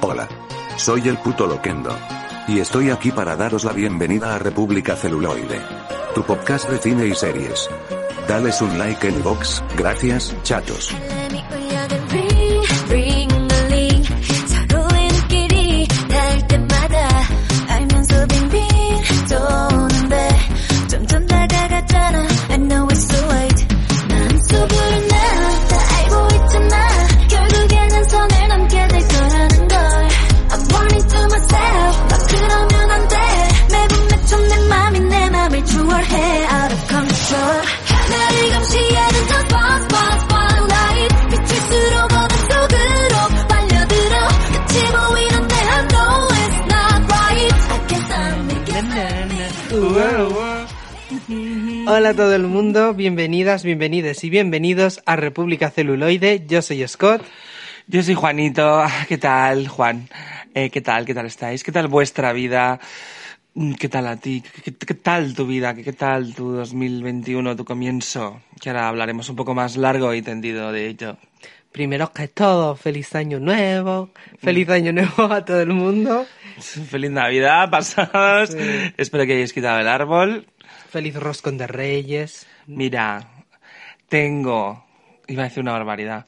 Hola. Soy el puto Loquendo. Y estoy aquí para daros la bienvenida a República Celuloide. Tu podcast de cine y series. Dales un like en box, gracias, chatos. Hola a todo el mundo, bienvenidas, bienvenidos y bienvenidos a República Celuloide. Yo soy Scott. Yo soy Juanito. ¿Qué tal, Juan? Eh, ¿Qué tal? ¿Qué tal estáis? ¿Qué tal vuestra vida? Mm, ¿Qué tal a ti? ¿Qué, qué tal tu vida? ¿Qué, ¿Qué tal tu 2021, tu comienzo? Que ahora hablaremos un poco más largo y tendido de ello. Primero que todo, feliz año nuevo, feliz año nuevo a todo el mundo. Feliz Navidad, pasados. Sí. Espero que hayáis quitado el árbol. Feliz roscón de reyes. Mira, tengo... Iba a decir una barbaridad.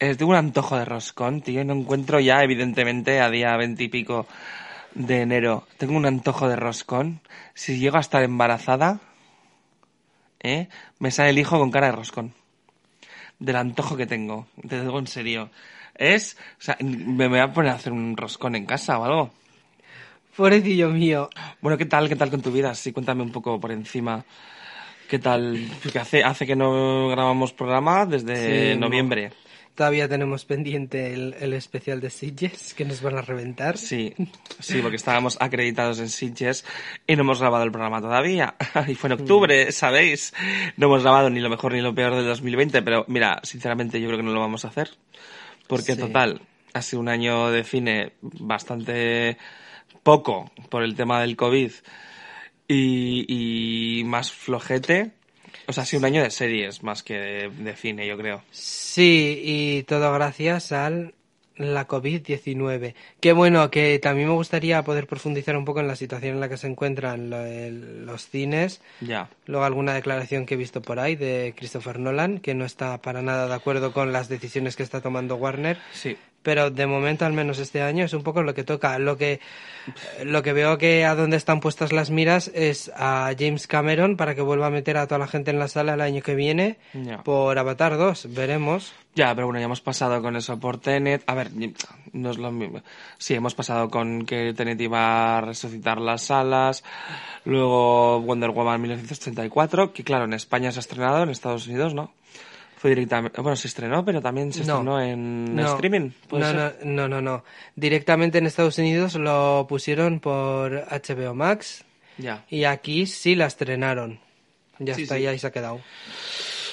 Eh, tengo un antojo de roscón, tío, y no encuentro ya, evidentemente, a día veintipico de enero. Tengo un antojo de roscón. Si llego a estar embarazada, ¿eh? me sale el hijo con cara de roscón. Del antojo que tengo. Te digo en serio. Es... O sea, me voy a poner a hacer un roscón en casa o algo. Pobrecillo mío. Bueno, ¿qué tal? ¿Qué tal con tu vida? Sí, cuéntame un poco por encima. ¿Qué tal? Porque hace, hace que no grabamos programa desde Sí, noviembre. Todavía tenemos pendiente el, el especial de Sitges, que nos van a reventar. Sí, sí, porque estábamos acreditados en Sitges y no hemos grabado el programa todavía. Y fue en Mm. octubre, ¿sabéis? No hemos grabado ni lo mejor ni lo peor del 2020, pero mira, sinceramente yo creo que no lo vamos a hacer. Porque Sí. total, ha sido un año de cine bastante poco por el tema del COVID y, y más flojete. O sea, ha sido un año de series más que de, de cine, yo creo. Sí, y todo gracias al la COVID-19. Qué bueno, que también me gustaría poder profundizar un poco en la situación en la que se encuentran los cines. Ya. Luego alguna declaración que he visto por ahí de Christopher Nolan, que no está para nada de acuerdo con las decisiones que está tomando Warner. Sí. Pero de momento, al menos este año, es un poco lo que toca. Lo que, lo que veo que a donde están puestas las miras es a James Cameron para que vuelva a meter a toda la gente en la sala el año que viene por Avatar 2. Veremos. Ya, pero bueno, ya hemos pasado con eso por Tenet. A ver, no es lo mismo. Sí, hemos pasado con que Tenet iba a resucitar las salas. Luego Wonder Woman 1984, que claro, en España se ha estrenado, en Estados Unidos no. Fue directamente. Bueno, se estrenó, pero también se No. estrenó en No. streaming. ¿puede No, ser? no, no, no, no. Directamente en Estados Unidos lo pusieron por HBO Max Ya. y aquí sí la estrenaron. Ya Sí, está, sí. ya ahí se ha quedado.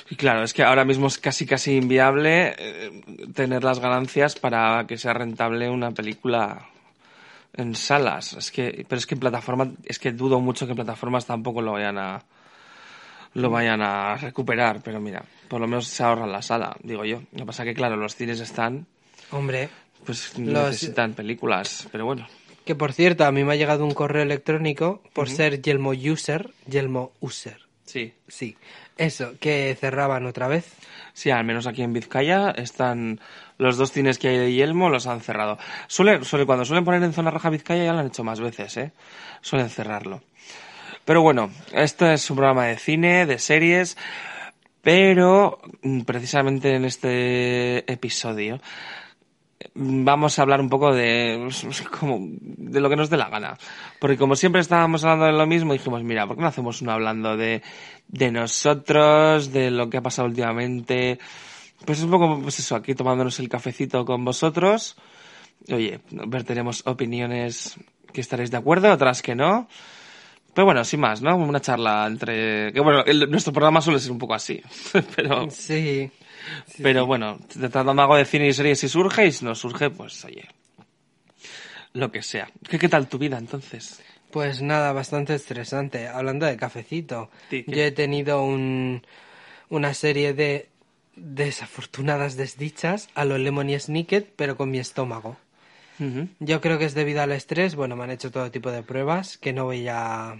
Y claro, es que ahora mismo es casi casi inviable eh, tener las ganancias para que sea rentable una película en salas. Es que, pero es que en plataforma, es que dudo mucho que en plataformas tampoco lo vayan a lo vayan a recuperar, pero mira, por lo menos se ahorran la sala, digo yo. Lo que pasa que claro, los cines están, Hombre, pues Los- necesitan películas, pero bueno. que por cierto, a mí me ha llegado un correo electrónico por ser Yelmo User, Yelmo User. Sí. Sí, eso, que cerraban otra vez. Sí, al menos aquí en Vizcaya están los dos cines que hay de Yelmo los han cerrado. Suele, suele, cuando suelen poner en zona roja Vizcaya ya lo han hecho más veces, ¿eh? Suelen cerrarlo. Pero bueno, este es un programa de cine, de series, pero mm, precisamente en este episodio mm, vamos a hablar un poco de, como, de lo que nos dé la gana. Porque como siempre estábamos hablando de lo mismo, dijimos, mira, ¿por qué no hacemos uno hablando de, de nosotros, de lo que ha pasado últimamente? Pues es un poco, pues eso, aquí tomándonos el cafecito con vosotros. Oye, verteremos opiniones que estaréis de acuerdo, otras que no. Pero bueno, sin más, ¿no? Una charla entre... Que bueno, el- nuestro programa suele ser un poco así. pero, Sí. pero bueno, tratando algo de cine y series si surge y si no surge, pues oye, lo que sea. ¿Qué, qué tal tu vida entonces? Pues nada, bastante estresante. Hablando de cafecito, Sí, yo he tenido un, una serie de desafortunadas desdichas a lo Lemony Snicket, pero con mi estómago. Yo creo que es debido al estrés. Bueno, me han hecho todo tipo de pruebas que no voy a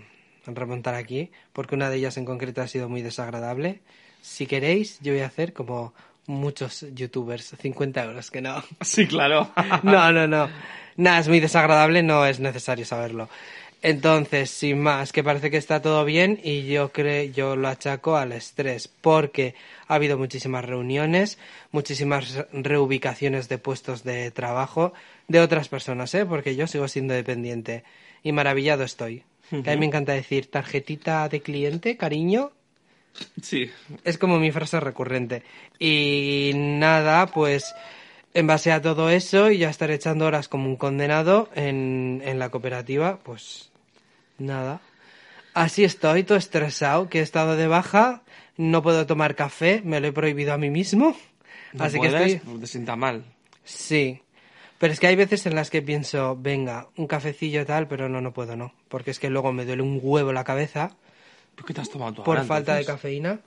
remontar aquí, porque una de ellas en concreto ha sido muy desagradable. Si queréis, yo voy a hacer como muchos youtubers, 50 euros, que no. Sí, claro. No, no, no. Nada, es muy desagradable, no es necesario saberlo. Entonces, sin más, que parece que está todo bien y yo creo, yo lo achaco al estrés, porque ha habido muchísimas reuniones, muchísimas reubicaciones de puestos de trabajo de otras personas, ¿eh? Porque yo sigo siendo dependiente y maravillado estoy. Que a mí me encanta decir tarjetita de cliente, cariño, Sí. es como mi frase recurrente. Y nada, pues en base a todo eso y ya estar echando horas como un condenado en, en la cooperativa, pues nada. Así estoy, todo estresado, que he estado de baja, no puedo tomar café, me lo he prohibido a mí mismo. No Así que puedes, estoy... Te sienta mal. Sí. Pero es que hay veces en las que pienso, venga, un cafecillo tal, pero no, no puedo, no. Porque es que luego me duele un huevo la cabeza ¿Por qué te has tomado tú por ahora, falta de cafeína.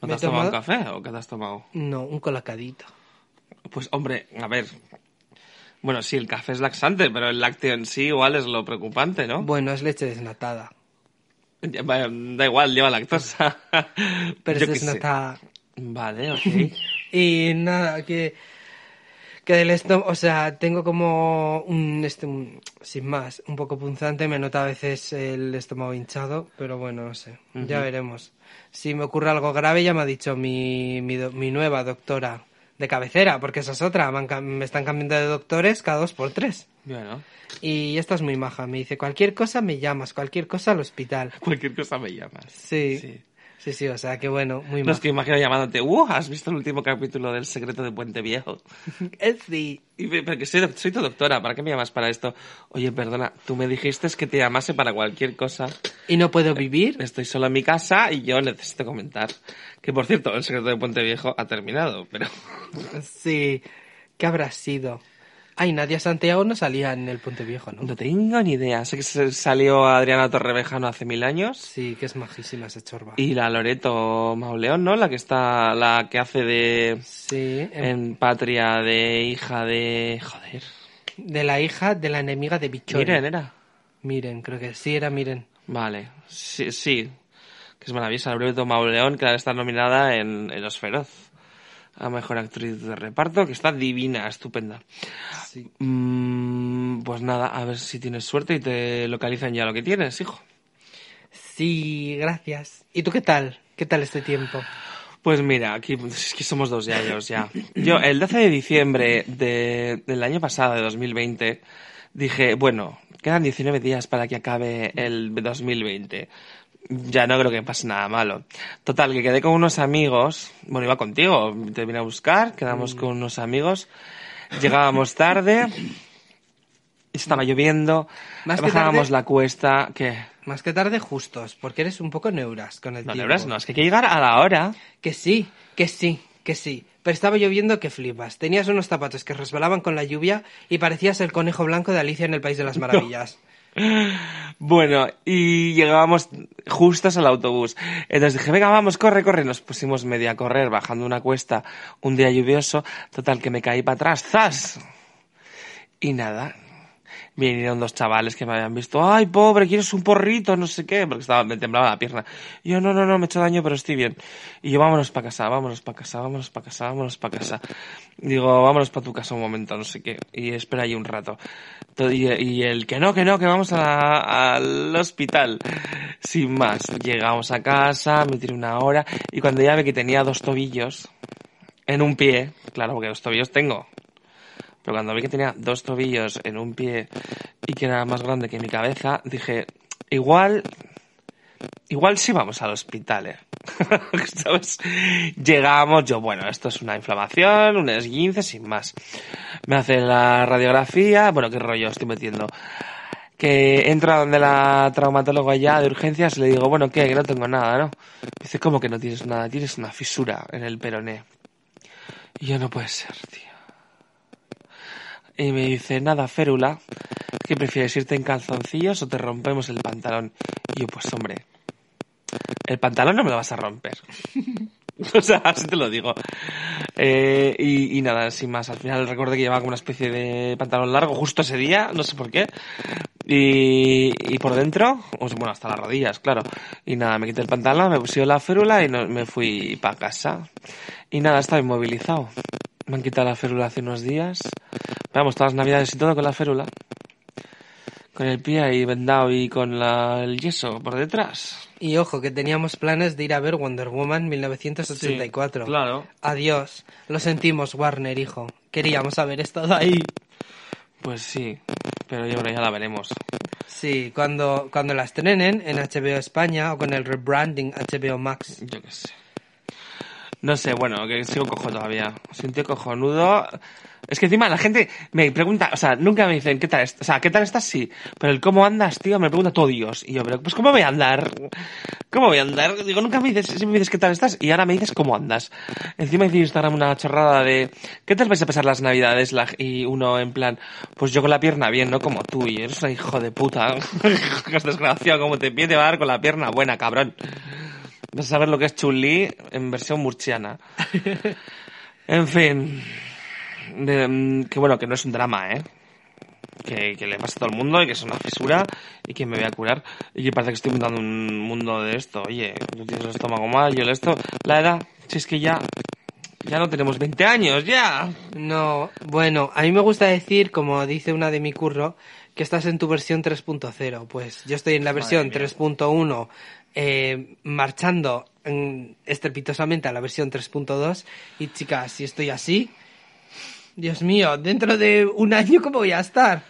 ¿No te has tomado un café o qué te has tomado? No, un colacadito. Pues hombre, a ver. Bueno, sí, el café es laxante, pero el lácteo en sí igual es lo preocupante, ¿no? Bueno, es leche desnatada. Da igual, lleva lactosa. Pero Yo es desnatada. Vale, ok. Y nada, que, que del estómago, o sea, tengo como un, este, un- sin más, un poco punzante, me nota a veces el estómago hinchado, pero bueno, no sé, ya veremos. Si me ocurre algo grave, ya me ha dicho mi, mi, do- mi nueva doctora de cabecera, porque esa es otra, me, están cambiando de doctores cada dos por tres. Bueno, Y esta es muy maja, me dice, cualquier cosa me llamas, cualquier cosa al hospital. cualquier cosa me llamas. Sí, Sí. Sí, sí, o sea, que bueno, muy No maja. es que imagino llamándote, ¡uh! ¿Has visto el último capítulo del secreto de Puente Viejo? Eh, sí. Y, pero que soy, soy tu doctora, ¿para qué me llamas para esto? Oye, perdona, tú me dijiste que te llamase para cualquier cosa. ¿Y no puedo vivir? Estoy solo en mi casa y yo necesito comentar. Que por cierto, el secreto de Puente Viejo ha terminado, pero. Sí, ¿qué habrá sido? Ay, Nadia Santiago no salía en el Puente Viejo, ¿no? No tengo ni idea. Sé que salió Adriana Torrevejano hace mil años. Sí, que es majísima esa chorba. Y la Loreto Mauleón, ¿no? La que está. La que hace de. Sí, en- En patria de hija de. Joder. de la hija de la enemiga de Bichori. Miren, era. Miren, creo que sí era Miren. Vale. Sí, sí. Que es maravillosa. La Loreto Mauleón, que está nominada en, en Los Feroz. A mejor actriz de reparto, que está divina, estupenda. Sí. Mm, pues nada, a ver si tienes suerte y te localizan ya lo que tienes, hijo. Sí, gracias. ¿Y tú qué tal? ¿Qué tal este tiempo? Pues mira, aquí es que somos dos yayos ya. Yo, el 12 de diciembre de- del año pasado, de 2020, dije, bueno, quedan 19 días para que acabe el 2020. Ya no creo que pase nada malo. Total, que quedé con unos amigos, bueno, iba contigo, te vine a buscar, quedamos con unos amigos, llegábamos tarde, estaba lloviendo, Más que bajábamos tarde- la cuesta, que... Más que tarde justos, porque eres un poco neuras con el No, tiempo. neuras no, es que hay que llegar a la hora. Que sí, que sí, que sí. Pero estaba lloviendo que flipas. Tenías unos zapatos que resbalaban con la lluvia y parecías el conejo blanco de Alicia en el País de las Maravillas. Bueno, y llegábamos justos al autobús. Entonces dije, venga, vamos, corre, corre. Nos pusimos media a correr, bajando una cuesta, un día lluvioso. Total, que me caí para atrás, ¡zas! Y nada. Vinieron dos chavales que me habían visto, ay, pobre, ¿quieres un porrito? No sé qué, porque estaba, me temblaba la pierna. Yo, no, no, no, me he hecho daño, pero estoy bien. Y yo, vámonos para casa, vámonos para casa, vámonos para casa, vámonos para casa. Digo, vámonos para tu casa un momento, no sé qué. Y espera ahí un rato. Y, el que no, que no, que vamos al hospital. Sin más, llegamos a casa, me tiré una hora, y cuando ya ve que tenía dos tobillos en un pie, claro, porque dos tobillos tengo, pero cuando vi que tenía dos tobillos en un pie y que era más grande que mi cabeza, dije, igual, igual sí vamos al hospital, ¿eh? Llegamos, yo, bueno, esto es una inflamación, un esguince, sin más. Me hace la radiografía, bueno, qué rollo estoy metiendo. Que entro a donde la traumatóloga ya de urgencias le digo, bueno, ¿qué? Que no tengo nada, ¿no? Dice, ¿cómo que no tienes nada? Tienes una fisura en el peroné. Y yo no puede ser, tío. Y me dice, nada, férula, ¿qué prefieres irte en calzoncillos o te rompemos el pantalón? Y yo, pues hombre, el pantalón no me lo vas a romper. o sea, así te lo digo. Eh, y, nada, sin más. Al final recordé que llevaba como una especie de pantalón largo justo ese día, no sé por qué. Y, por dentro, sea, bueno, hasta las rodillas, claro. Y nada, me quité el pantalón, me puse la férula y no- me fui para casa. Y nada, estaba inmovilizado. Me han quitado la férula hace unos días. Vamos, todas las navidades y todo con la férula. Con el pie ahí vendado y con la- el yeso por detrás. Y ojo, que teníamos planes de ir a ver Wonder Woman 1984. Sí, claro. Adiós. Lo sentimos, Warner, hijo. Queríamos haber estado ahí. Pues sí, pero yo creo ya la veremos. Sí, cuando, cuando la estrenen en HBO España o con el rebranding HBO Max. Yo qué sé. No sé, bueno, que sigo cojo todavía. Tío cojonudo. Es que encima la gente me pregunta, o sea, nunca me dicen qué tal estás, o sea, qué tal estás, sí, pero el cómo andas, tío, me pregunta todo Dios. Y yo, pero pues cómo voy a andar, cómo voy a andar. Digo, nunca me dices, siempre me dices qué tal estás y ahora me dices cómo andas. Encima hice Instagram una chorrada de, ¿qué tal vais a pasar las navidades? La- y uno en plan, pues yo con la pierna bien, no como tú, y eres un hijo de puta. es desgraciado, como te pide te va a dar con la pierna buena, cabrón. Vas a saber lo que es Chun-Li en versión murciana. En fin. De- mm, que bueno, que no es un drama, ¿eh? Que, que le pasa a todo el mundo y que es una fisura y que me voy a curar. Y que parece que estoy montando un mundo de esto. Oye, tú tienes el estómago mal, yo el esto. La edad, si es que ya. Ya no tenemos 20 años, ya. No, bueno, a mí me gusta decir, como dice una de mi curro, que estás en tu versión 3.0. Pues yo estoy en la versión 3.1, eh, marchando estrepitosamente a la versión 3.2. Y chicas, si estoy así, Dios mío, dentro de un año, ¿cómo voy a estar?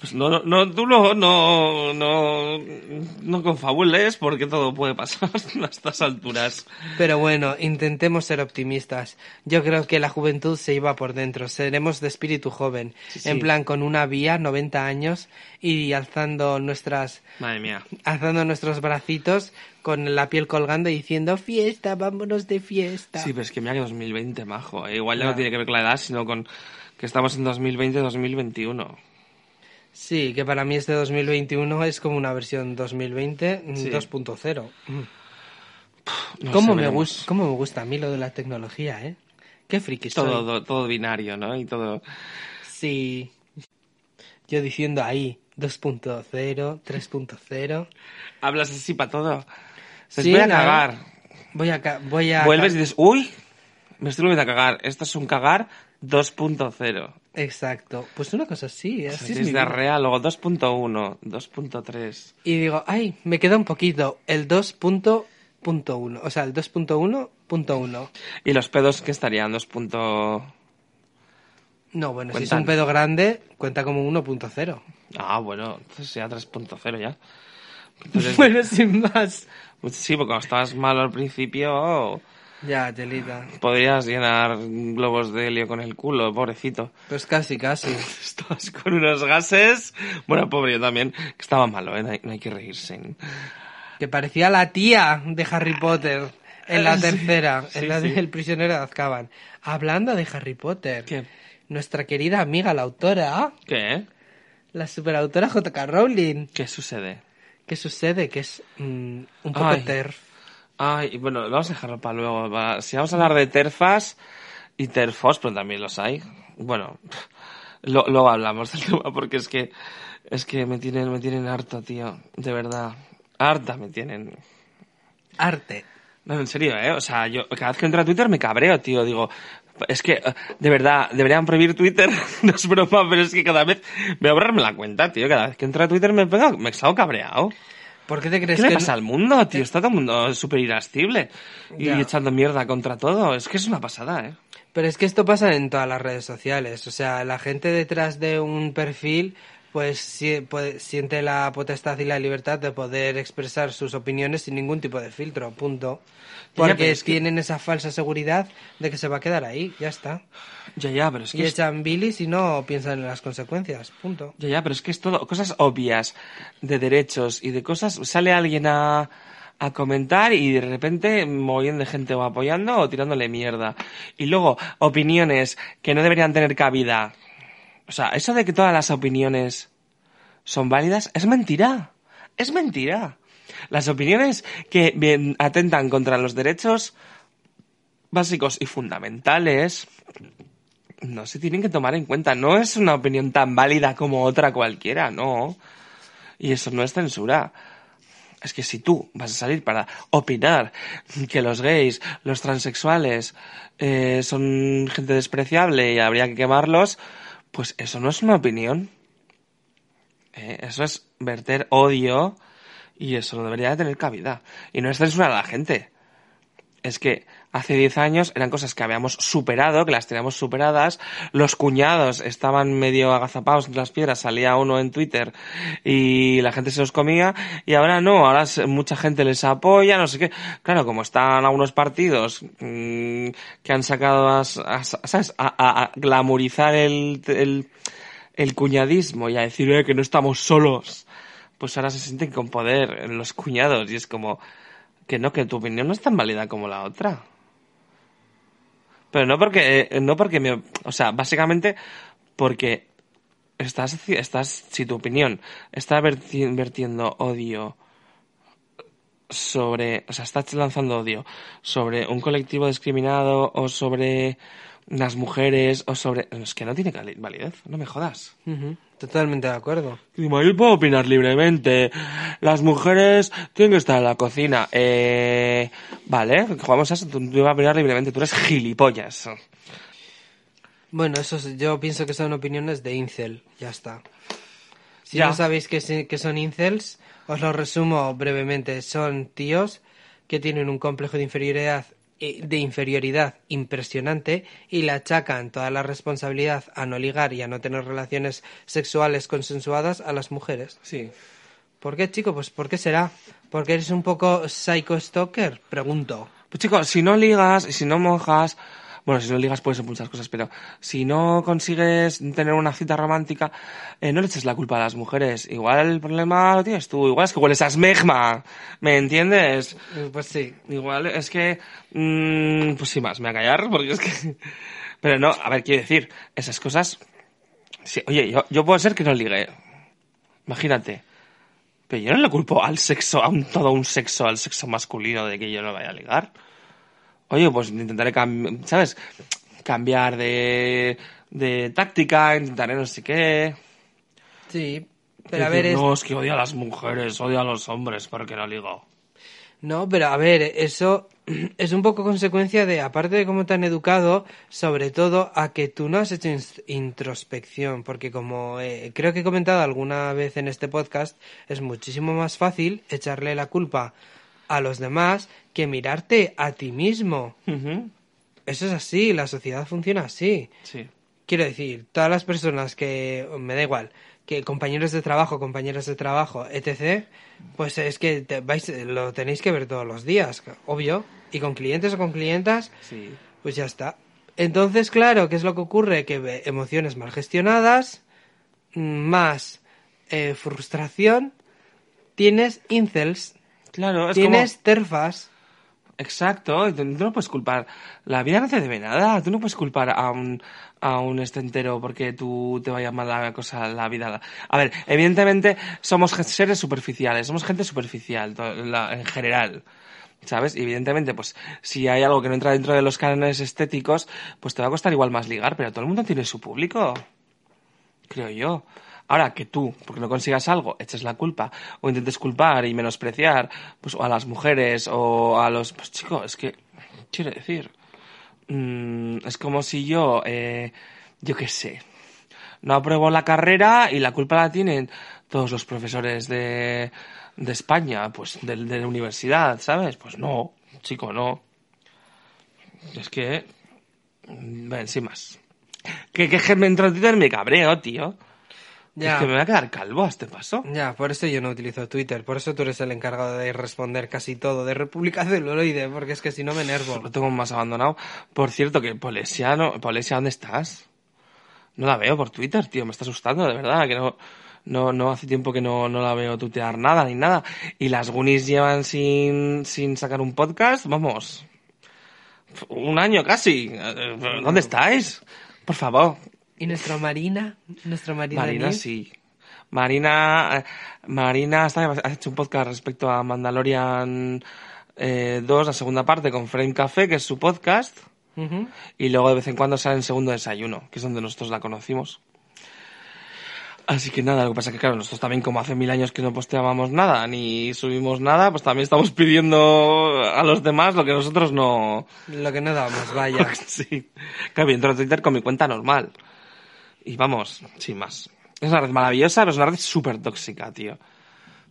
Pues no, no, no tú no, no, no, no confabules porque todo puede pasar a estas alturas. Pero bueno, intentemos ser optimistas. Yo creo que la juventud se iba por dentro. Seremos de espíritu joven. Sí, sí. En plan, con una vía, 90 años, y alzando nuestras, Madre mía. alzando nuestros bracitos con la piel colgando y diciendo fiesta, vámonos de fiesta. Sí, pero es que mira que 2020, majo. eh. Igual ya Ya. no tiene que ver con la edad, sino con que estamos en 2020-2021. Sí, que para mí este 2021 es como una versión 2020 mm, Sí. 2.0. Mm. No ¿Cómo, me gusta, ¿Cómo me gusta a mí lo de la tecnología, eh? Qué friki. Todo, todo, todo binario, ¿no? Y todo... Sí. Yo diciendo ahí 2.0, 3.0. Hablas así para todo. Se Sí, voy a cagar. Voy a, voy a Vuelves y dices, uy, me estoy volviendo a cagar. Esto es un cagar 2.0. Exacto. Pues una cosa así, así es mi vida. diarrea, luego 2.1, 2.3. Y digo, ay, me queda un poquito. El 2.1. O sea, el 2.1.1. ¿Y los pedos que estarían? 2. No, bueno, si es Cuentan. un pedo grande, cuenta como 1.0. Ah, bueno, entonces ya 3.0 ya. Entonces, Bueno, sin más. pues sí, porque cuando estabas malo al principio, Ya, telita. podrías llenar globos de helio con el culo, pobrecito. Pues casi, casi. Estabas con unos gases. Bueno, pobre yo también, que estaba malo, ¿eh? No hay, no hay que reírse. Que parecía la tía de Harry Potter en la Sí, tercera, sí, en la sí. del prisionero de Azkaban. Hablando de Harry Potter, ¿Qué? nuestra querida amiga, la autora, ¿Qué? la superautora J.K. Rowling. ¿Qué sucede? ¿Qué sucede? Que es mm, un poco Ay. terf. Ay, bueno, vamos a dejarlo para luego. va. Si vamos a hablar de terfas y terfos, pero también los hay. Bueno, lo- luego hablamos del tema porque es que es que me tienen me tienen harto, tío, de verdad. Harta me tienen. Arte. No, en serio, ¿eh? O sea, yo cada vez que entro a Twitter me cabreo, tío. Digo, es que, eh, de verdad, deberían prohibir Twitter. no es broma, pero es que cada vez voy a borrarme la cuenta, tío. Cada vez que entro a Twitter me pega, me salgo cabreado. ¿Por qué te crees ¿Qué le que pasa al mundo, tío? Está todo el mundo súper irascible y Ya. echando mierda contra todo. Es que es una pasada, ¿eh? Pero es que esto pasa en todas las redes sociales. O sea, la gente detrás de un perfil pues si- puede- siente la potestad y la libertad de poder expresar sus opiniones sin ningún tipo de filtro, punto. Ya, Porque es que- tienen esa falsa seguridad de que se va a quedar ahí, ya está. Ya, ya, pero es que Y es, echan bilis y no piensan en las consecuencias, punto. ya, ya, pero es que es todo cosas obvias de derechos y de cosas. Sale alguien a, a comentar y de repente de gente va apoyando o tirándole mierda. Y luego, opiniones que no deberían tener cabida. O sea, eso de que todas las opiniones son válidas es mentira. Es mentira. Las opiniones que atentan contra los derechos básicos y fundamentales no se tienen que tomar en cuenta. No es una opinión tan válida como otra cualquiera, no. Y eso no es censura. Es que si tú vas a salir para opinar que los gays, los transexuales eh, son gente despreciable y habría que quemarlos, pues eso no es una opinión. Eh, eso es verter odio y eso no debería de tener cabida. Y no es censurar a la gente. Es que hace 10 años eran cosas que habíamos superado, que las teníamos superadas. Los cuñados estaban medio agazapados entre las piedras, salía uno en Twitter y la gente se los comía. Y ahora no, ahora mucha gente les apoya, no sé qué. Claro, como están algunos partidos mmm, que han sacado a, ¿sabes? a, glamorizar el, el, el, cuñadismo y a decir eh, que no estamos solos, pues ahora se sienten con poder los cuñados y es como que no, que tu opinión no es tan válida como la otra. Pero no porque, no porque me, o sea, básicamente porque estás, estás, si tu opinión está vertiendo odio sobre, o sea, estás lanzando odio sobre un colectivo discriminado o sobre las mujeres o sobre, es que no tiene validez, no me jodas. Uh -huh. Totalmente de acuerdo. Yo puedo opinar libremente. Las mujeres tienen que estar en la cocina. Eh, vale, jugamos a eso. Tú, tú vas a opinar libremente. Tú eres gilipollas. Bueno, eso yo pienso que son opiniones de incel. Ya está. Si Ya. no sabéis qué son incels, os lo resumo brevemente. Son tíos que tienen un complejo de inferioridad de inferioridad impresionante y le achacan toda la responsabilidad a no ligar y a no tener relaciones sexuales consensuadas a las mujeres. Sí. ¿Por qué, chico? Pues ¿por qué será? ¿Porque eres un poco psycho stalker? Pregunto. Pues chicos, si no ligas y si no mojas, bueno, si no ligas puede ser muchas cosas, pero si no consigues tener una cita romántica, eh, no le eches la culpa a las mujeres. Igual el problema lo tienes tú, igual es que hueles a esmegma, ¿me entiendes? Eh, Pues sí. Igual es que, mm, pues sin más, me voy a callar porque es que... Pero no, a ver, quiero decir, esas cosas... Sí, oye, yo, yo puedo ser que no ligue, imagínate. Pero yo no le culpo al sexo, a un, todo un sexo, al sexo masculino de que yo no vaya a ligar. Oye, pues intentaré, ¿sabes? Cambiar de, de táctica, intentaré no sé qué. Sí. Pero a ver, es... No, es que odio a las mujeres, odio a los hombres porque no ligo. No, pero a ver, eso es un poco consecuencia de, aparte de cómo te han educado, sobre todo a que tú no has hecho introspección, porque como eh, creo que he comentado alguna vez en este podcast, es muchísimo más fácil echarle la culpa a los demás que mirarte a ti mismo. Eso es así, la sociedad funciona así. Sí. Quiero decir, todas las personas que, me da igual, que compañeros de trabajo, compañeras de trabajo, etc., pues es que te vais, lo tenéis que ver todos los días, obvio. Y con clientes o con clientas, Sí. pues ya está. Entonces, claro, ¿qué es lo que ocurre? Que ve- emociones mal gestionadas, más eh, frustración, tienes incels, Claro, es tienes como... terfas. Exacto, tú no puedes culpar. La vida no te debe nada. Tú no puedes culpar a un, a un estentero porque tú te vaya mal la cosa, la vida. A ver, evidentemente somos seres superficiales, somos gente superficial en general. ¿Sabes? Y evidentemente, pues, si hay algo que no entra dentro de los cánones estéticos, pues te va a costar igual más ligar, pero todo el mundo tiene su público. Creo yo. Ahora que tú, porque no consigas algo, eches la culpa o intentes culpar y menospreciar pues, a las mujeres o a los... Pues chico, es que, quiero decir, mm, es como si yo, eh, yo qué sé, no apruebo la carrera y la culpa la tienen todos los profesores de, de España, pues de, de la universidad, ¿sabes? Pues no, chico, no. Es que... mm, Ven, sin más. Que, que, me en me cabreo, tío. Ya. Es que me voy a quedar calvo a este paso. Ya, por eso yo no utilizo Twitter, por eso tú eres el encargado de responder casi todo de República Celuloide, porque es que si no me enervo. Lo tengo más abandonado. Por cierto, que Polesia, no, Polesia, ¿dónde estás? No la veo por Twitter, tío. Me está asustando, de verdad. Que no, no, no hace tiempo que no, no la veo tutear nada ni nada. Y las Goonies llevan sin, sin sacar un podcast. Vamos. Un año casi. Eh, ¿Dónde estáis? Por favor. ¿Y nuestra Marina? ¿Nuestra Marina? Marina, News? sí. Marina, eh, Marina está- ha hecho un podcast respecto a Mandalorian Eh, dos, la segunda parte con Frame Café, que es su podcast. Y luego de vez en cuando sale en Segundo Desayuno, que es donde nosotros la conocimos. Así que nada, lo que pasa es que claro, nosotros también como hace mil años que no posteábamos nada, ni subimos nada, pues también estamos pidiendo a los demás lo que nosotros no... Lo que no damos, vaya. sí. Claro, entro a Twitter con mi cuenta normal. Y vamos, sin más. Es una red maravillosa, pero es una red súper tóxica, tío.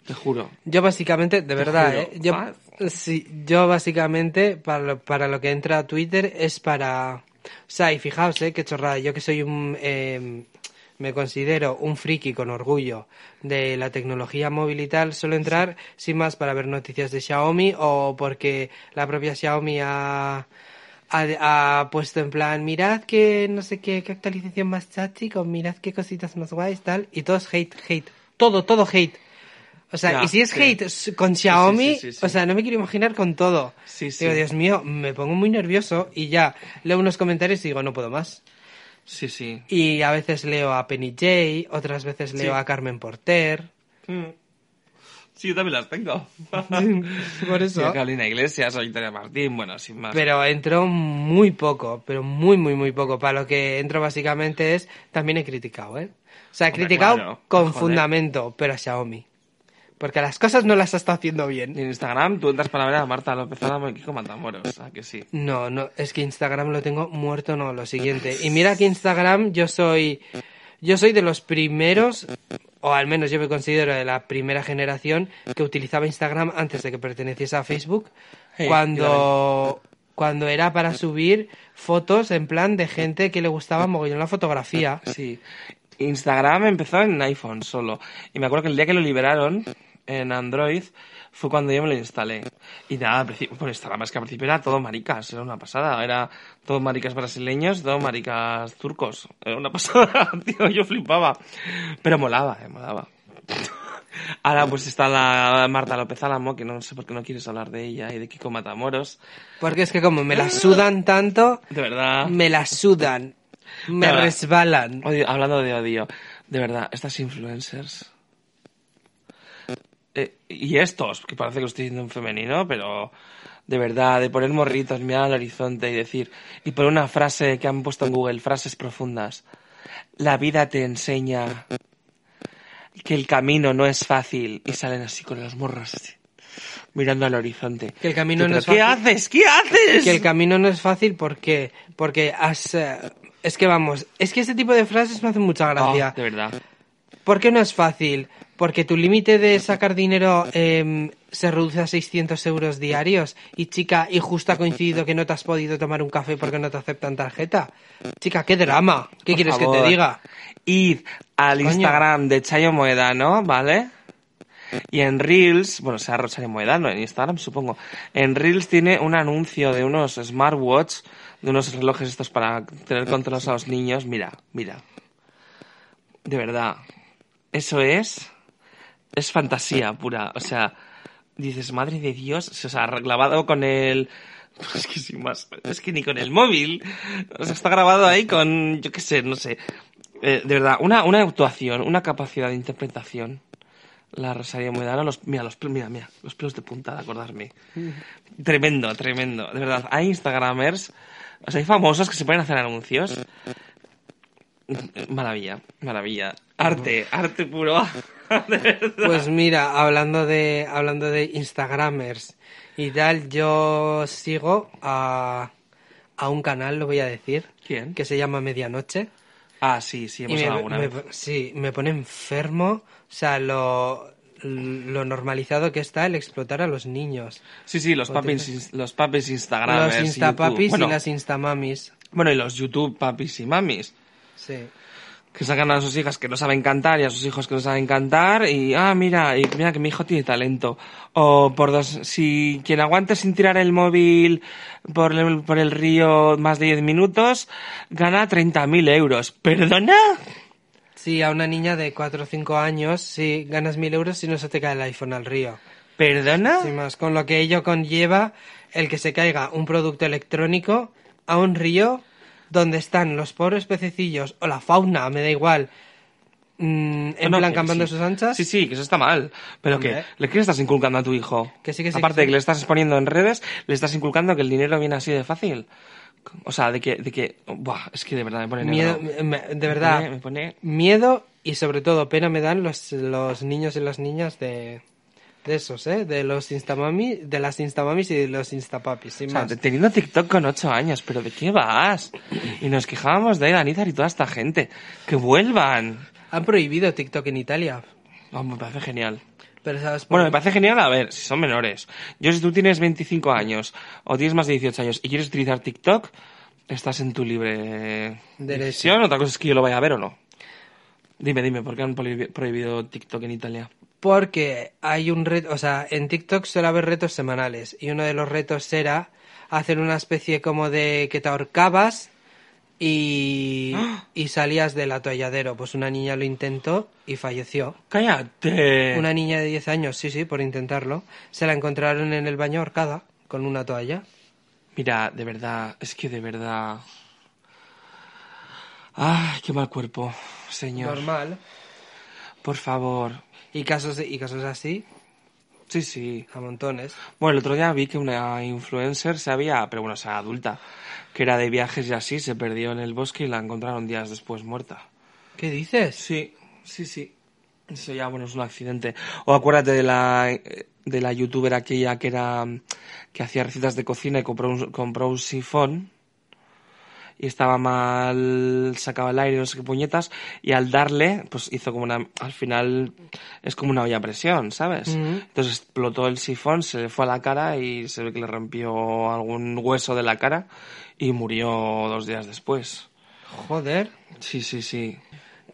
Te juro. Yo básicamente, de verdad, juro. ¿eh? Yo, Ah. sí, yo básicamente, para lo, para lo que entra a Twitter es para... O sea, y fijaos, ¿eh? Qué chorrada. Yo que soy un... eh, me considero un friki con orgullo de la tecnología móvil y tal, suelo entrar sin más para ver noticias de Xiaomi o porque la propia Xiaomi ha, ha, ha puesto en plan, mirad que no sé qué, qué actualización más chachi, con mirad qué cositas más guays, tal, y todo es hate, hate, todo, todo hate. O sea, Ya, y si es sí. hate con Xiaomi, sí, sí, o sea, no me quiero imaginar con todo. Digo, Dios mío, me pongo muy nervioso y ya leo unos comentarios y digo, no puedo más. Sí, sí. Y a veces leo a Penny J, otras veces leo a Carmen Porter. Sí, yo también las tengo. Por Sí, eso. a Carolina Iglesias o Victoria Martín, bueno, sin más. Pero entro muy poco, pero muy, muy, muy poco. Para lo que entro básicamente es, también he criticado, ¿eh? O sea, he Hombre, criticado claro, con joder. fundamento, pero a Xiaomi. Porque las cosas no las está haciendo Y bien. en Instagram tú entras para ver a Marta López Álamo y Kiko Matamoros, ¿a que sí? No, no, es que Instagram lo tengo muerto, no, lo siguiente. Y mira que Instagram yo soy, yo soy de los primeros, o al menos yo me considero de la primera generación que utilizaba Instagram antes de que perteneciese a Facebook, cuando, cuando era para subir fotos en plan de gente que le gustaba mogollón la fotografía. Sí. Instagram empezó en iPhone solo. Y me acuerdo que el día que lo liberaron en Android fue cuando yo me lo instalé. Y nada, al principio, por Instagram es que al principio era todo maricas, era una pasada. Era todo maricas brasileños, todo maricas turcos. Era una pasada, tío, yo flipaba. Pero molaba, eh, molaba. Ahora pues está la Marta López Álamo, que no sé por qué no quieres hablar de ella, y de Kiko Matamoros. Porque es que como me la sudan tanto, De verdad. me la sudan, me resbalan. Odio- hablando de odio, de verdad, estas influencers. Eh, y estos, que parece que lo estoy diciendo en femenino, pero de verdad, de poner morritos, mirar al horizonte y decir, y poner una frase que han puesto en Google, frases profundas. La vida te enseña que el camino no es fácil y salen así con los morros así, mirando al horizonte. Que el camino no es ¿Qué fácil. haces? ¿Qué haces? que el camino no es fácil porque porque has eh, es que vamos es que este tipo de frases me hacen mucha gracia Oh, de verdad. ¿Por qué no es fácil? porque tu límite de sacar dinero em, se reduce a 600 euros diarios y chica y justo ha coincidido que no te has podido tomar un café porque no te aceptan tarjeta chica qué drama ¿qué Por quieres que te diga? Id al Coño. Instagram de Chayo Moedano, ¿vale? Y en Reels, bueno, sea Rosario Moedano, en Instagram supongo. En Reels tiene un anuncio de unos smartwatch, de unos relojes estos para tener controlados a los niños. Mira, mira. De verdad. Eso es. Es fantasía pura. O sea, dices, madre de Dios, o sea, grabado con el. Es que sin más. Es que ni con el móvil. O sea, está grabado ahí con. Yo qué sé, no sé. Eh, de verdad, una, una actuación, una capacidad de interpretación. La Rosario Moedano, los, mira, los, mira, mira, los pelos de punta de acordarme. Tremendo, tremendo. De verdad, hay Instagramers, o sea, hay famosos que se pueden hacer anuncios. Maravilla, maravilla. Arte, arte puro. De. Pues mira, hablando de hablando de Instagramers y tal, yo sigo a, a un canal, lo voy a decir, ¿Quién? que se llama Medianoche. Ah, sí, sí, hemos hablado alguna me- vez. sí, me pone enfermo, o sea, lo, lo normalizado que está el explotar a los niños. Sí, sí, los ¿O papis, los papis Instagramers. los y instapapis. Bueno, y las instamamis. bueno, y los YouTube papis y mamis. Sí. que sacan a sus hijas que no saben cantar y a sus hijos que no saben cantar y ah mira y mira que mi hijo tiene talento o por dos si quien aguante sin tirar el móvil por el, por el río más de 10 minutos gana 30.000 euros perdona Sí, a una niña de 4 o 5 años, sí, ganas mil euros si no se te cae el iPhone al río. perdona más, con lo que ello conlleva el que se caiga un producto electrónico a un río donde están los pobres pececillos o la fauna, me da igual, Mm, en No, plan campando sí. sus anchas. Sí, sí, que eso está mal. Pero que, ¿le qué le estás inculcando a tu hijo? Que sí, que sí, Aparte que de que le estás exponiendo en redes, le estás inculcando que el dinero viene así de fácil. O sea, de que, de que, buah, es que de verdad me pone Miedo, negro. me- de Me verdad, pone- me pone- miedo y sobre todo pena me dan los, los niños y las niñas de, de esos, ¿eh? De los instamami, de las instamamis y de los instapapis, sin O sea, más. te- teniendo TikTok con 8 años, pero ¿de qué vas? Y nos quejábamos de Danizar y toda esta gente. ¡Que vuelvan! Han prohibido TikTok en Italia, Oh, me parece genial. pero ¿sabes por Bueno, me parece genial, a ver, si son menores. Yo, si tú tienes 25 años o tienes más de 18 años y quieres utilizar TikTok, estás en tu libre Derecho. decisión. Otra cosa es que yo lo vaya a ver o no. Dime, dime, ¿por qué han prohibi- prohibido TikTok en Italia? Porque hay un reto, o sea, en TikTok suele haber retos semanales y uno de los retos era hacer una especie como de que te ahorcabas y, y salías del atolladero. Pues una niña lo intentó y falleció. ¡Cállate! Una niña de 10 años, sí, sí, por intentarlo. Se la encontraron en el baño ahorcada con una toalla. Mira, de verdad, es que de verdad... ¡Ay, qué mal cuerpo, señor! Normal. Por favor. Y casos, y casos así, Sí, sí. a montones. Bueno, el otro día vi que una influencer se había, pero bueno, o sea, adulta, que era de viajes y así, se perdió en el bosque y la encontraron días después muerta. ¿Qué dices? Sí, sí, sí. Eso ya, bueno, es un accidente. O acuérdate de la, de la youtuber aquella que era, que hacía recetas de cocina y compró un, compró un sifón y estaba mal sacaba el aire, no sé qué puñetas, y al darle, pues hizo como una, al final es como una olla a presión, ¿sabes? Entonces explotó el sifón, se le fue a la cara y se ve que le rompió algún hueso de la cara y murió dos días después. Joder, Sí, sí, sí.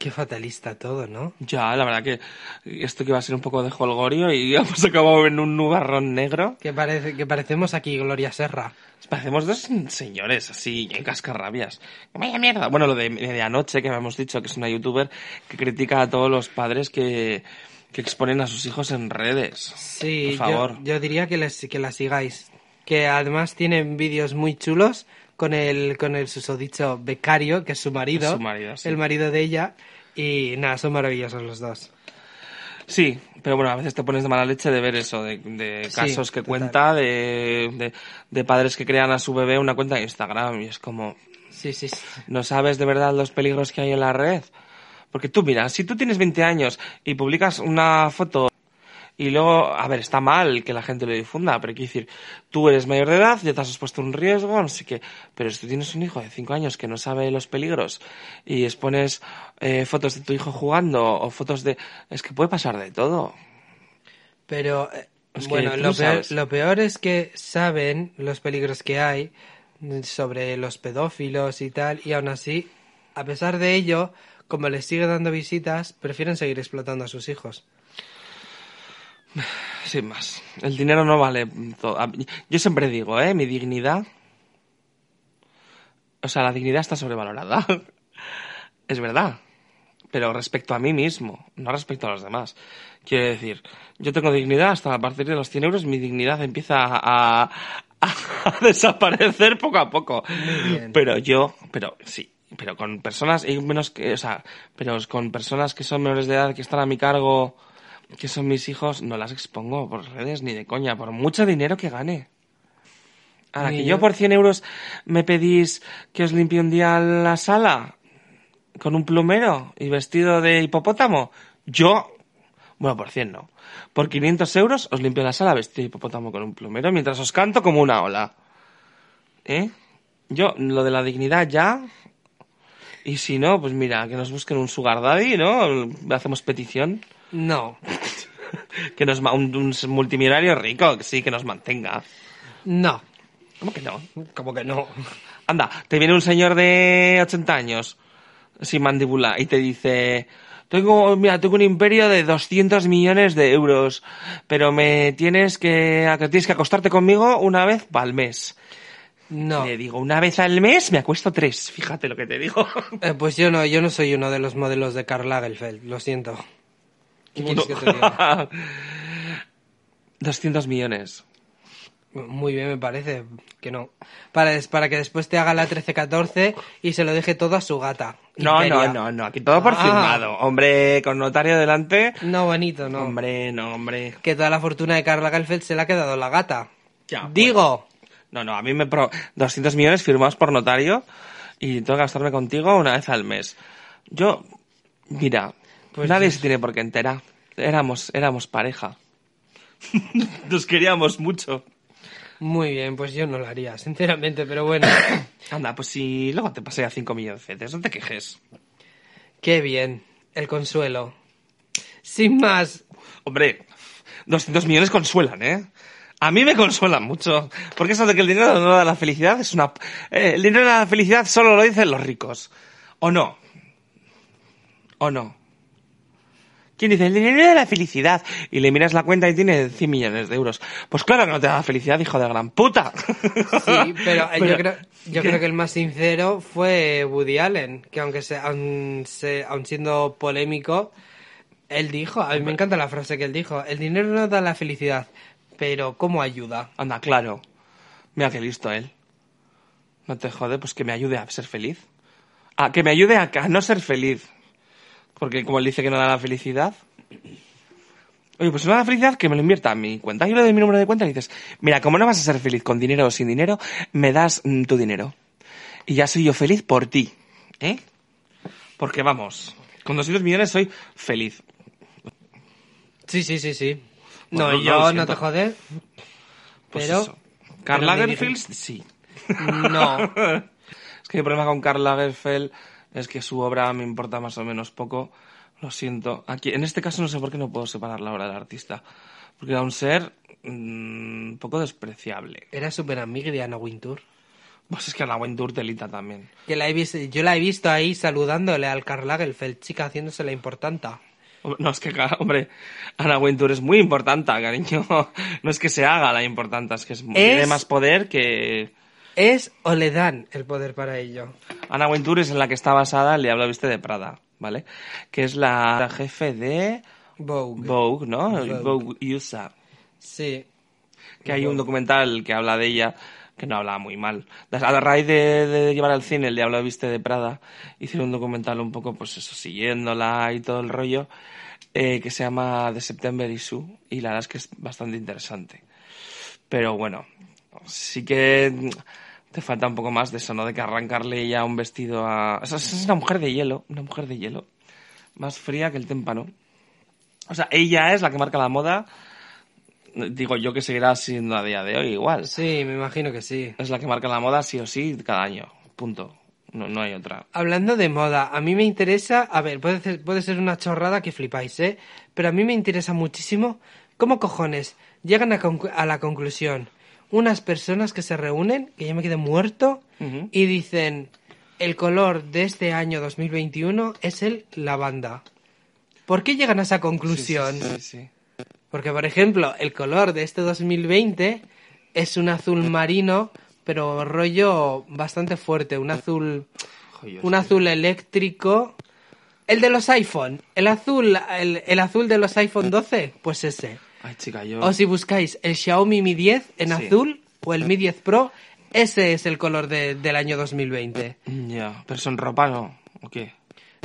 Qué fatalista todo, ¿no? Ya, la verdad que esto que iba a ser un poco de holgorio y hemos acabado en un nubarrón negro. Que, parece, que parecemos aquí Gloria Serra. Parecemos dos señores así, en cascarrabias. Vaya mierda. Bueno, lo de, de anoche, que habíamos dicho que es una youtuber que critica a todos los padres que, que exponen a sus hijos en redes. Sí, Por favor. Yo, yo diría que, les, que la sigáis. Que además tienen vídeos muy chulos con el, con el susodicho becario, que es su marido. Es su marido, sí. El marido de ella. Y nada, son maravillosos los dos. Sí, pero bueno, a veces te pones de mala leche de ver eso, de, de Sí, casos que total. cuenta, de, de, de padres que crean a su bebé una cuenta de Instagram y es como, Sí, sí, sí. ¿no sabes de verdad los peligros que hay en la red? Porque tú, mira, si tú tienes 20 años y publicas una foto y luego, a ver, está mal que la gente lo difunda, pero quiero decir, tú eres mayor de edad, ya te has expuesto un riesgo, no sé qué, pero si tú tienes un hijo de 5 años que no sabe los peligros y expones eh, fotos de tu hijo jugando o fotos de... Es que puede pasar de todo. Pero, eh, Es que bueno, lo peor, lo peor es que saben los peligros que hay sobre los pedófilos y tal, y aún así, a pesar de ello, como les sigue dando visitas, prefieren seguir explotando a sus hijos. Sin más. El dinero no vale todo. Yo siempre digo, ¿eh? Mi dignidad. O sea, la dignidad está sobrevalorada. es verdad. Pero respecto a mí mismo, no respecto a los demás. Quiero decir, yo tengo dignidad hasta a partir de los 100 euros, mi dignidad empieza a, a- a desaparecer poco a poco. Pero yo, pero sí, pero con personas, y menos que, o sea, pero con personas que son menores de edad, que están a mi cargo, que son mis hijos, no las expongo por redes ni de coña, por mucho dinero que gane. Ahora, que yo. yo por 100 euros me pedís que os limpie un día la sala con un plumero y vestido de hipopótamo, yo, bueno, por 100 no, por 500 euros os limpio la sala vestido de hipopótamo con un plumero mientras os canto como una ola. ¿Eh? Yo, lo de la dignidad ya. Y si no, pues mira, que nos busquen un sugar daddy, ¿no? Hacemos petición. No, Que nos un, un multimillonario rico, sí, que nos mantenga. no, ¿Cómo que no? como que no. Anda, te viene un señor de 80 años, sin mandíbula, y te dice, tengo, mira, tengo un imperio de 200 millones de euros, pero me tienes que tienes que acostarte conmigo una vez al mes. No. Le digo, una vez al mes me acuesto tres, fíjate lo que te digo. Eh, pues yo no, yo no soy uno de los modelos de Karl Lagerfeld, lo siento. ¿Qué quieres que te diga? 200 millones. Muy bien, me parece que no. Para, para que después te haga la 13-14 y se lo deje todo a su gata. No, Imperia. no, no, no, aquí todo por Ah. firmado. Hombre, con notario delante. No, bonito, no. Hombre, no, hombre. Que toda la fortuna de Carla Galfeld se le ha quedado la gata. Ya, Digo, No, no, a mí me pro 200 millones firmados por notario y tengo que gastarme contigo una vez al mes. Yo, mira, Pues nadie se tiene por qué enterar. Éramos, éramos pareja. Nos queríamos mucho. muy bien, pues yo no lo haría, sinceramente, pero bueno. Anda, pues si luego te pasé a 5 millones, no te quejes. Qué bien, el consuelo. Sin más, Hombre, 200 millones consuelan, ¿eh? A mí me consuelan mucho. Porque eso de que el dinero no da la felicidad es una... eh, el dinero da la felicidad solo lo dicen los ricos. ¿O no? ¿O no? ¿Quién dice el dinero da la felicidad? Y le miras la cuenta y tiene 100 millones de euros. Pues claro que no te da felicidad, hijo de gran puta. sí, pero, eh, yo, creo, yo creo que el más sincero fue Woody Allen, que aunque sea, aun, se- aun siendo polémico, él dijo, a mí me encanta la frase que él dijo, el dinero no da la felicidad, pero ¿cómo ayuda? Anda, claro. Mira qué listo él. No te jode, pues que me ayude a ser feliz. Ah, que me ayude a, a no ser feliz. Porque como él dice que no da la felicidad. Oye, pues no da felicidad, que me lo invierta a mi cuenta. Yo le doy mi número de cuenta y dices, mira, como no vas a ser feliz con dinero o sin dinero, me das mm, tu dinero. Y ya soy yo feliz por ti. ¿Eh? Porque vamos, con 200 millones soy feliz. Sí, sí, sí, sí. Bueno, No, yo no te jode, Pues pero... eso. Karl pero ni Lagerfeld, sí. No, Es que el problema con Karl Lagerfeld es que su obra me importa más o menos poco. Lo siento. Aquí, en este caso no sé por qué no puedo separar la obra del artista. Porque era un ser un poco despreciable. era súper amiga de Anna Wintour. Pues es que a la Wintour telita también. Que la he visto, yo la he visto ahí saludándole al Karl Lagerfeld, chica, haciéndose la importante. No, es que, hombre, Ana Wintour es muy importante, cariño. No es que se haga la importante, es que es, tiene más poder que... ¿Es o le dan el poder para ello? Ana Wintour es en la que está basada el Diablo Viste de Prada, ¿vale? Que es la, la jefe de Vogue. Vogue, ¿no? Vogue. Vogue USA. Sí. Que hay un documental que habla de ella, que no habla muy mal. A raíz de, de llevar al cine el Diablo Viste de Prada, hicieron un documental un poco, pues eso, siguiéndola y todo el rollo, eh, que se llama The September Issue, y la verdad es que es bastante interesante. Pero bueno, sí que te falta un poco más de eso, ¿no? De que arrancarle ya un vestido a... O sea, es una mujer de hielo, una mujer de hielo, más fría que el témpano. O sea, ella es la que marca la moda. Digo yo que seguirá siendo a día de hoy igual. Sí, me imagino que sí. Es la que marca la moda sí o sí cada año. Punto. No, no hay otra. Hablando de moda, a mí me interesa, a ver, puede ser, puede ser una chorrada que flipáis, ¿eh? Pero a mí me interesa muchísimo cómo cojones llegan a, a la conclusión unas personas que se reúnen, que yo me quedé muerto, y dicen, el color de este año 2021 es el lavanda. ¿Por qué llegan a esa conclusión? Sí, sí, sí. Porque, por ejemplo, el color de este 2020 es un azul marino, pero rollo bastante fuerte, un azul, Joder, un azul eléctrico. El de los iPhone, el azul, el, el azul de los iPhone 12, pues ese. Ay, chica, yo... O si buscáis el Xiaomi Mi 10 en Sí. azul o el Mi 10 Pro, ese es el color de- del año 2020. Ya, pero son ropa, ¿no? ¿O qué?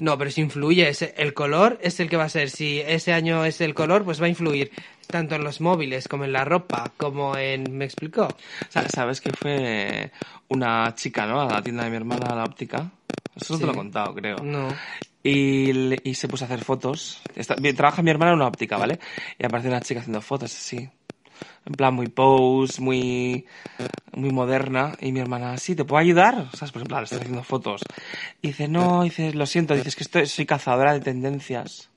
No, pero si influye, ese- el color es el que va a ser. Si ese año es el color, pues va a influir tanto en los móviles como en la ropa, como en... ¿Me explicó? Sa- ¿Sabes que fue una chica, ¿no? A la tienda de mi hermana, a la óptica. Eso no Sí. te lo he contado, creo. No. Y, se puso a hacer fotos. Está- trabaja mi hermana en una óptica, ¿vale? Y aparece una chica haciendo fotos así. En plan muy pose, muy, muy moderna. Y mi hermana, sí, ¿te puedo ayudar? ¿Sabes? Por ejemplo, le estoy haciendo fotos. Y dice, no, dice, lo siento, dices que estoy, soy cazadora de tendencias.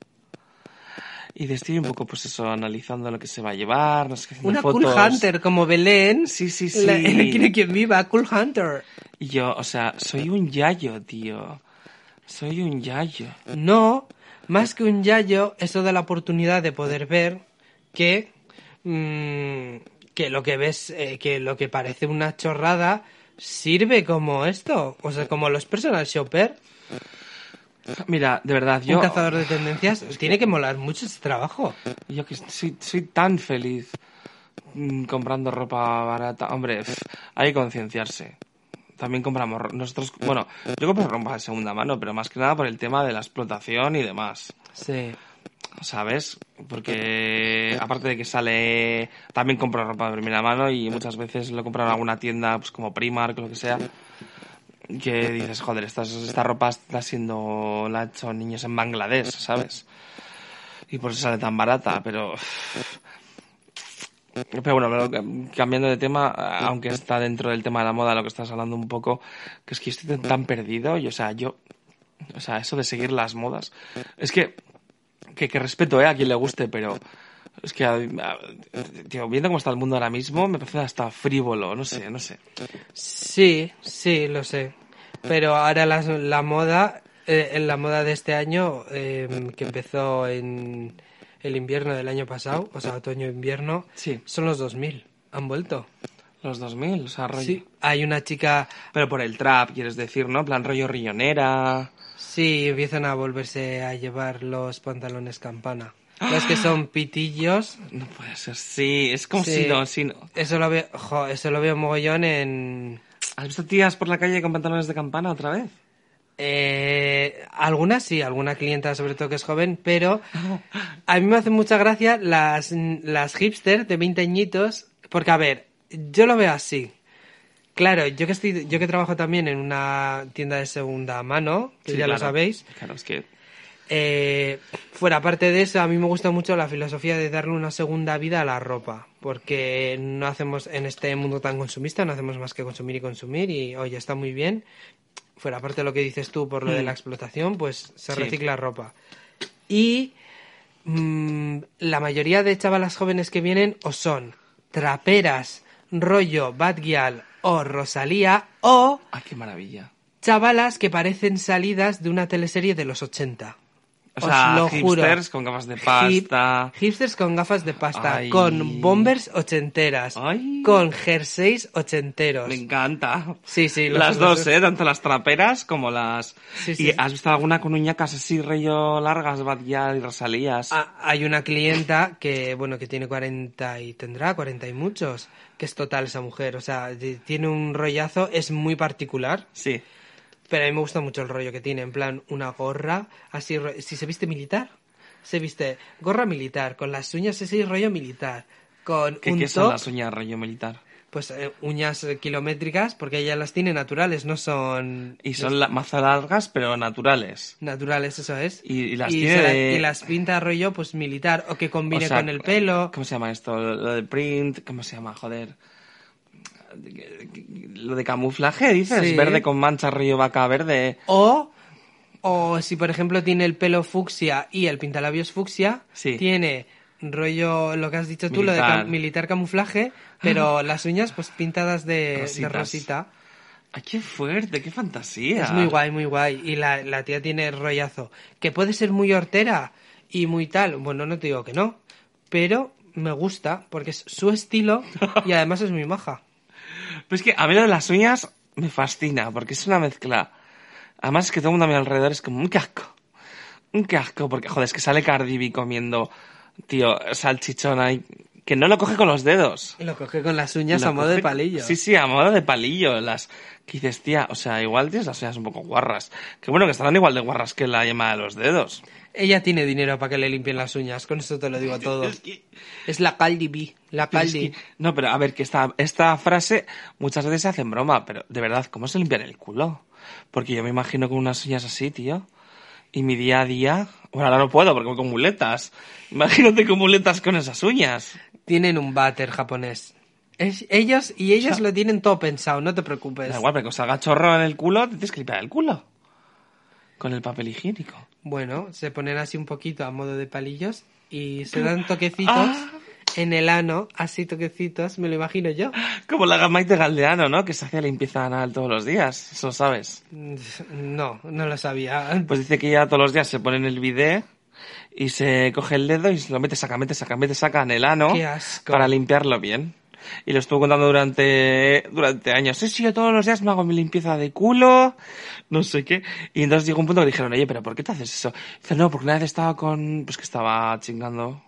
Y de estoy un poco, pues eso, analizando lo que se va a llevar, no sé qué, Una fotos. Cool Hunter, como Belén. Sí, sí, sí. La, en el Quiere quien viva, Cool Hunter. Y yo, o sea, soy un yayo, tío. Soy un yayo. No, más que un yayo, eso da la oportunidad de poder ver que, mm, que lo que ves, eh, que lo que parece una chorrada, sirve como esto. O sea, como los personal shopper. Mira, de verdad, yo... un cazador de tendencias, tiene que molar mucho ese trabajo. Yo que soy, soy tan feliz mm, comprando ropa barata. Hombre, hay que concienciarse. también compramos. ro- Nosotros, bueno, yo compro ropa de segunda mano, pero más que nada por el tema de la explotación y demás. Sí. ¿Sabes? Porque aparte de que sale, también compro ropa de primera mano y muchas veces lo compro en alguna tienda, pues como Primark o lo que sea, que dices, joder, esta, esta ropa está siendo, la han hecho niños en Bangladesh, ¿sabes? Y por eso sale tan barata, pero... Pero bueno, cambiando de tema, aunque está dentro del tema de la moda, lo que estás hablando un poco, que es que estoy tan- perdido y, o sea, yo, o sea, eso de seguir las modas, es que que, que respeto ¿eh? a quien le guste, pero es que, tío, viendo cómo está el mundo ahora mismo, me parece hasta frívolo, no sé, no sé. Sí, sí, lo sé. Pero ahora la, la moda, eh, en la moda de este año, eh, que empezó en el invierno del año pasado, o sea, otoño-invierno, Sí. son los 2000. Han vuelto. Los 2000, o sea, rollo... Sí, hay una chica, Pero por el trap, quieres decir, ¿no? Plan rollo rillonera... sí, empiezan a volverse a llevar los pantalones campana. Los que son pitillos, No puede ser, sí, es como Sí. si no, si no. eso lo veo, jo, eso lo veo mogollón en... ¿Has visto tías por la calle con pantalones de campana otra vez? Eh, algunas sí, alguna clienta sobre todo que es joven, pero a mí me hacen mucha gracia las, las hipster de 20 añitos, porque a ver, yo lo veo así. Claro, yo que estoy, yo que trabajo también en una tienda de segunda mano, que Sí, ya lo sabéis, Claro, es que... eh, fuera parte de eso, a mí me gusta mucho la filosofía de darle una segunda vida a la ropa, porque no hacemos en este mundo tan consumista, no hacemos más que consumir y consumir y oye, está muy bien. Fuera parte de lo que dices tú por lo de la explotación, pues se Sí. recicla ropa. Y mm, la mayoría de chavalas jóvenes que vienen o son traperas, rollo Bad Gyal o Rosalía o ¡Ay, qué maravilla! chavalas que parecen salidas de una teleserie de los 80. O Os sea, lo juro. hipsters con gafas de pasta... Hip- hipsters con gafas de pasta, Ay. con bombers ochenteras, Ay. con jerseys ochenteros. Me encanta. Sí, sí, Las dos, ¿eh? Tanto las traperas como las... Sí, ¿Y sí. has visto alguna con uñacas así, rollo largas, Badial y Rosalías? Ah, hay una clienta que, bueno, que tiene 40 y tendrá 40 y muchos, que es total esa mujer. O sea, tiene un rollazo, es muy particular, Sí. Pero a mí me gusta mucho el rollo que tiene. En plan, una gorra, así, si se viste militar, se viste gorra militar, con las uñas así, rollo militar, con ¿Qué, un qué son top, las uñas rollo militar? pues eh, uñas eh, kilométricas, porque ella las tiene naturales, no son Y son la- mazo largas, pero naturales. naturales, eso es. Y- y las se tiene la- y las pinta rollo, pues militar, o que combine O sea, con el pelo. ¿Cómo se llama esto? Lo de print, ¿cómo se llama? Joder. Lo de camuflaje, dices, Sí. verde con manchas rollo vaca verde. O, o si por ejemplo tiene el pelo fucsia y el pintalabios fucsia, Sí. tiene rollo, lo que has dicho tú, lo de Militar. cam- militar camuflaje, pero las uñas pues pintadas de, rosita. ¡Ay, qué fuerte! ¡Qué fantasía! Es muy guay, muy guay. Y la, la tía tiene rollazo. Que puede ser muy hortera y muy tal. Bueno, no te digo que no. Pero me gusta porque es su estilo y además es muy maja. Pero es que a mí lo de las uñas me fascina, porque es una mezcla. Además es que todo el mundo a mi alrededor es como un casco. Un casco, porque joder, es que sale Cardi B comiendo, tío, salchichón ahí, que no lo coge con los dedos. Y lo coge con las uñas Lo a modo de palillo. Sí, sí, a modo de palillo. Las que dices, tía, o sea, igual tienes las uñas un poco guarras. Que bueno, que estarán igual de guarras que la yema de los dedos. Ella tiene dinero para que le limpien las uñas. Con eso te lo digo todo. Es que- Es la Caldi B. La es Caldi. que- no, pero a ver, que esta, esta frase muchas veces se hace en broma, pero de verdad, ¿cómo se limpian el culo? Porque yo me imagino con unas uñas así, tío. Y mi día a día. Bueno, ahora no puedo porque voy con muletas. Imagínate con muletas con esas uñas. Tienen un váter japonés. Es- ellos y ellas lo tienen todo pensado, no te preocupes. Da igual, pero que os salga chorro en el culo, te tienes que limpiar el culo. Con el papel higiénico. Bueno, se ponen así un poquito a modo de palillos y se dan toquecitos Ah. En el ano, así toquecitos, me lo imagino yo. Como la Gamaite Galdeano, ¿no? Que se hace limpieza anal todos los días. Eso lo sabes. No, no lo sabía. Pues dice que ya todos los días se pone en el bidet y se coge el dedo y se lo mete, saca, mete, saca, mete, saca en el ano Qué asco. para limpiarlo bien. Y lo estuvo contando durante, durante años. Sí, sí, yo todos los días me hago mi limpieza de culo, no sé qué. Y entonces llegó un punto que dijeron, oye, pero ¿por qué te haces eso? Dice, no, porque una vez estaba con, pues que estaba chingando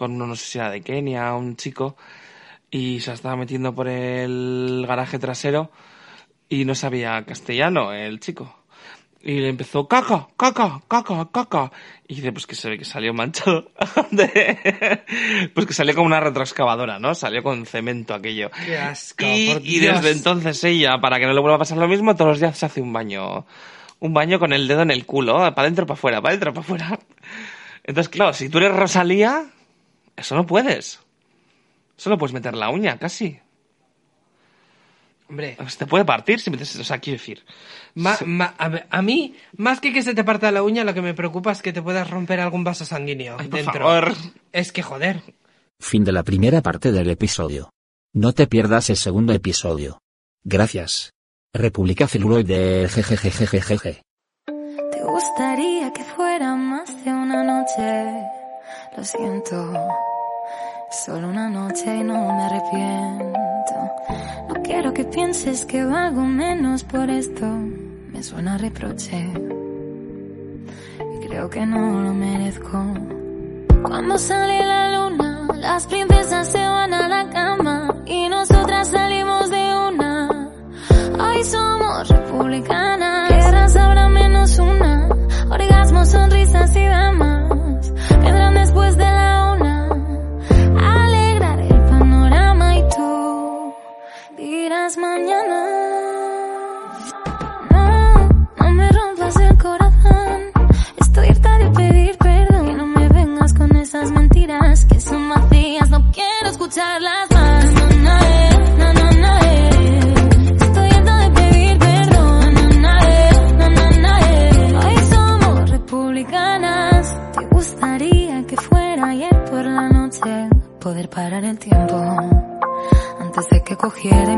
con uno, no sé si era de Kenia, un chico, y se estaba metiendo por el garaje trasero y no sabía castellano el chico. Y le empezó, caca, caca, caca, caca. Y dice, pues que se ve que salió manchado. de- pues que salió como una retroexcavadora, ¿no? Salió con cemento aquello. Qué asco, Y, por y Dios. desde entonces ella, para que no le vuelva a pasar lo mismo, todos los días se hace un baño. Un baño con el dedo en el culo, para adentro, para afuera, para adentro, para afuera. Entonces, claro, si tú eres Rosalía, eso no puedes. Solo puedes meter la uña, casi. Hombre, Se te puede partir si metes, o sea, quiero decir. ma- ma- a, a mí, más que que se te parta la uña, lo que me preocupa es que te puedas romper algún vaso sanguíneo Ay, por dentro. favor. Es que joder. Fin de la primera parte del episodio. No te pierdas el segundo episodio. Gracias. República Celuloide jejejejejeje. Te gustaría que fuera más de una noche. Lo siento. Solo una noche y no me arrepiento. No quiero que pienses que valgo menos por esto. Me suena reproche. Y creo que no lo merezco. Cuando sale la luna, las princesas se van a la cama y nosotras salimos de una. Hoy somos republicanas, guerras habrá menos una, orgasmos, sonrisas y escucharlas más. No, eh. Hoy somos republicanas. ¿Te gustaría que fuera ayer por la noche? Poder parar el tiempo antes de que cogiera